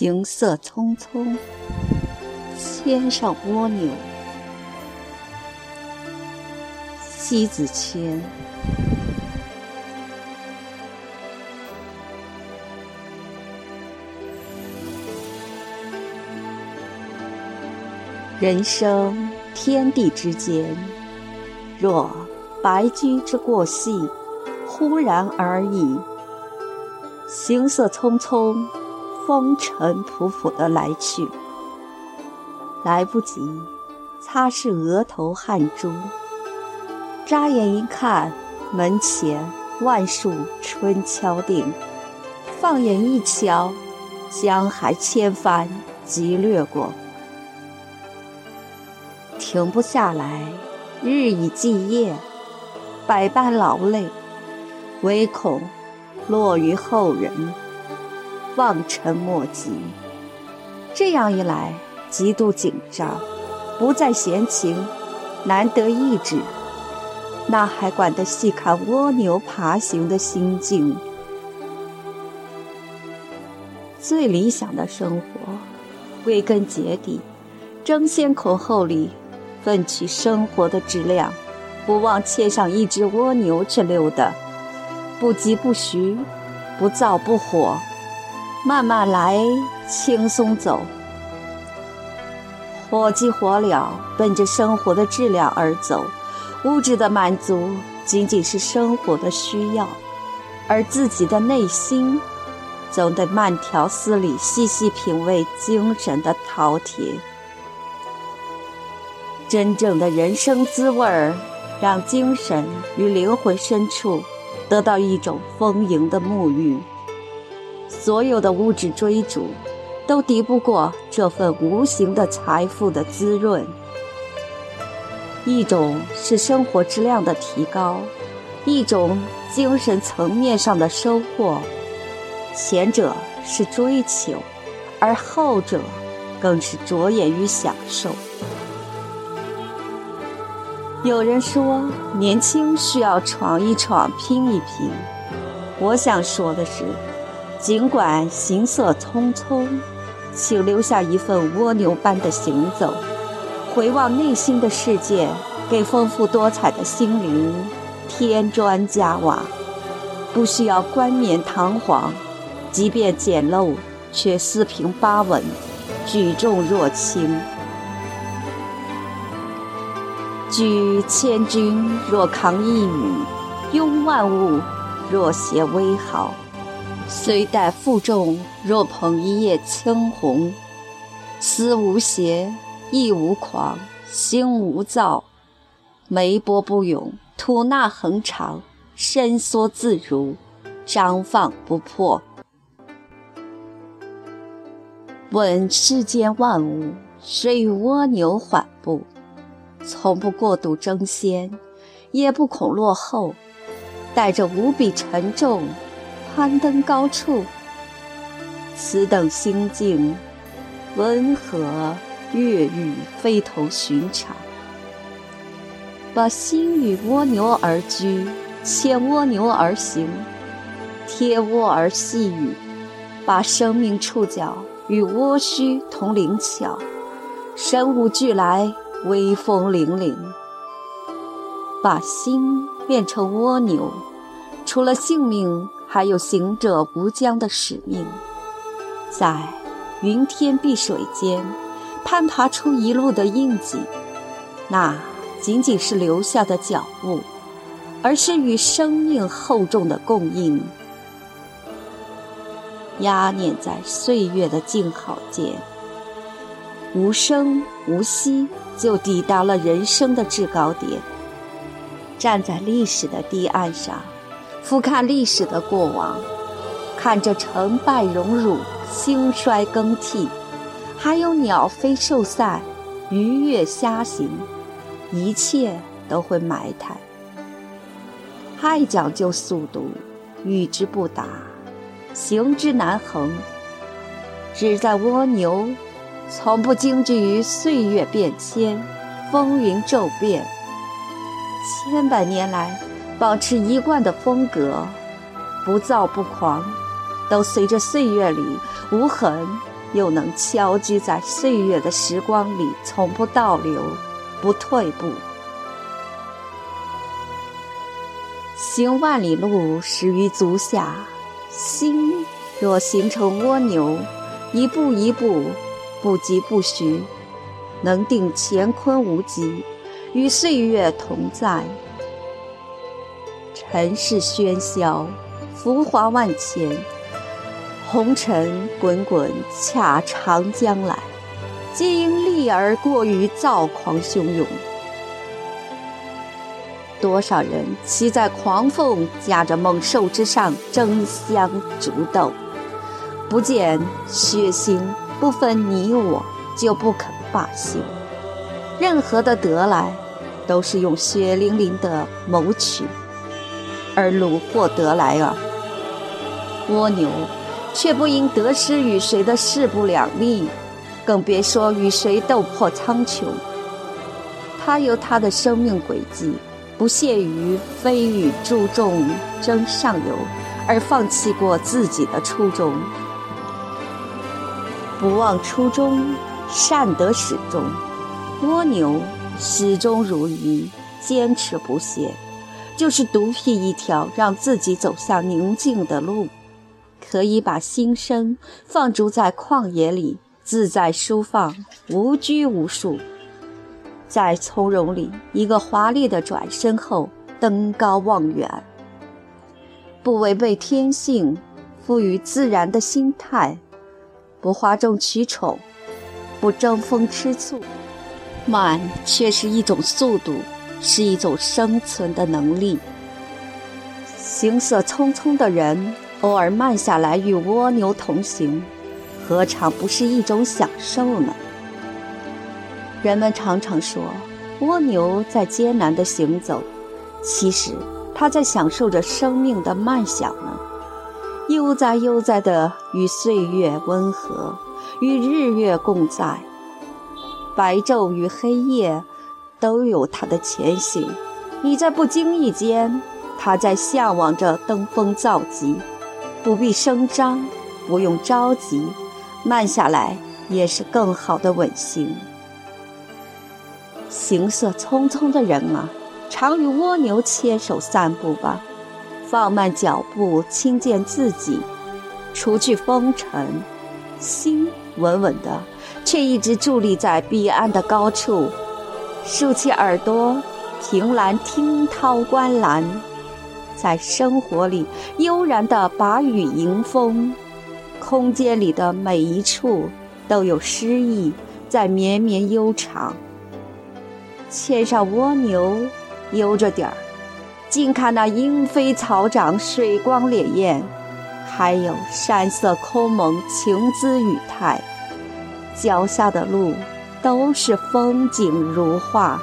行色匆匆，牵上蜗牛。西子谦。人生天地之间，若白驹之过隙，忽然而已。行色匆匆，风尘仆仆的来去，来不及擦拭额头汗珠。眨眼一看，门前万树春敲定；放眼一瞧，江海千帆急掠过。停不下来，日以继夜，百般劳累，唯恐落于后人，望尘莫及。这样一来，极度紧张，不再闲情，难得一止，那还管得细看蜗牛爬行的心境？最理想的生活，归根结底，争先恐后里。奋起生活的质量，不忘牵上一只蜗牛去溜达，不急不徐，不躁不火，慢慢来，轻松走，火急火燎，奔着生活的质量而走。物质的满足仅仅是生活的需要，而自己的内心，总得慢条斯理，细细品味精神的饕餮。真正的人生滋味儿，让精神与灵魂深处得到一种丰盈的沐浴。所有的物质追逐，都敌不过这份无形的财富的滋润。一种是生活质量的提高，一种精神层面上的收获。前者是追求，而后者更是着眼于享受。有人说，年轻需要闯一闯、拼一拼。我想说的是，尽管行色匆匆，请留下一份蜗牛般的行走，回望内心的世界，给丰富多彩的心灵添砖加瓦。不需要冠冕堂皇，即便简陋，却四平八稳，举重若轻。举千钧若扛一羽，拥万物若携微毫。虽带负重，若捧一叶青红。思无邪，意无狂，心无躁，眉波不涌，吐纳恒长，伸缩自如，张放不破。问世间万物，谁与蜗牛缓步？从不过度争先，也不恐落后，带着无比沉重，攀登高处。此等心境，温和悦郁，非同寻常。把心与蜗牛而居，牵蜗牛而行，贴蜗而细语，把生命触角与蜗须同灵巧，神物俱来。威风凛凛，把心变成蜗牛，除了性命，还有行者无疆的使命，在云天碧水间攀爬出一路的印记，那仅仅是留下的脚步，而是与生命厚重的共印，压碾在岁月的静好间，无声无息。就抵达了人生的制高点。站在历史的堤岸上，俯瞰历史的过往，看着成败荣辱、兴衰更替，还有鸟飞兽散、鱼跃虾行，一切都会埋汰。太讲究速度，与之不达，行之难衡。只在蜗牛。从不惊惧于岁月变迁、风云骤变，千百年来保持一贯的风格，不躁不狂，都随着岁月里无痕又能敲击在岁月的时光里，从不倒流，不退步。行万里路，始于足下。心若形成蜗牛，一步一步，不疾不徐，能定乾坤无极，与岁月同在。尘世喧嚣，浮华万千，红尘滚滚，恰长江来，皆因利而过于躁狂汹涌。多少人骑在狂凤驾着猛兽之上争相逐斗，不见血腥不分你我，就不肯罢休。任何的得来，都是用血淋淋的谋取，而虏获得来啊！蜗牛却不因得失与谁的势不两立，更别说与谁斗破苍穹。它有它的生命轨迹。不屑于非与诸众争上游，而放弃过自己的初衷。不忘初衷，善得始终。蜗牛始终如一，坚持不懈，就是独辟一条让自己走向宁静的路。可以把心声放逐在旷野里，自在舒放，无拘无束。在从容里，一个华丽的转身后，登高望远，不违背天性，赋予自然的心态，不哗众取宠，不争风吃醋，慢却是一种速度，是一种生存的能力。行色匆匆的人，偶尔慢下来与蜗牛同行，何尝不是一种享受呢？人们常常说，蜗牛在艰难的行走，其实它在享受着生命的慢享呢。悠哉悠哉的与岁月温和，与日月共在。白昼与黑夜都有它的前行，你在不经意间，他在向往着登峰造极。不必声张，不用着急，慢下来也是更好的稳行。行色匆匆的人啊，常与蜗牛牵手散步吧，放慢脚步，轻见自己，除去风尘，心稳稳的，却一直伫立在彼岸的高处，竖起耳朵，凭栏听涛观澜，在生活里悠然的把雨迎风，空间里的每一处都有诗意在绵绵悠长。牵上蜗牛，悠着点儿，静看那莺飞草长，水光潋滟，还有山色空蒙，情姿语态，脚下的路都是风景如画。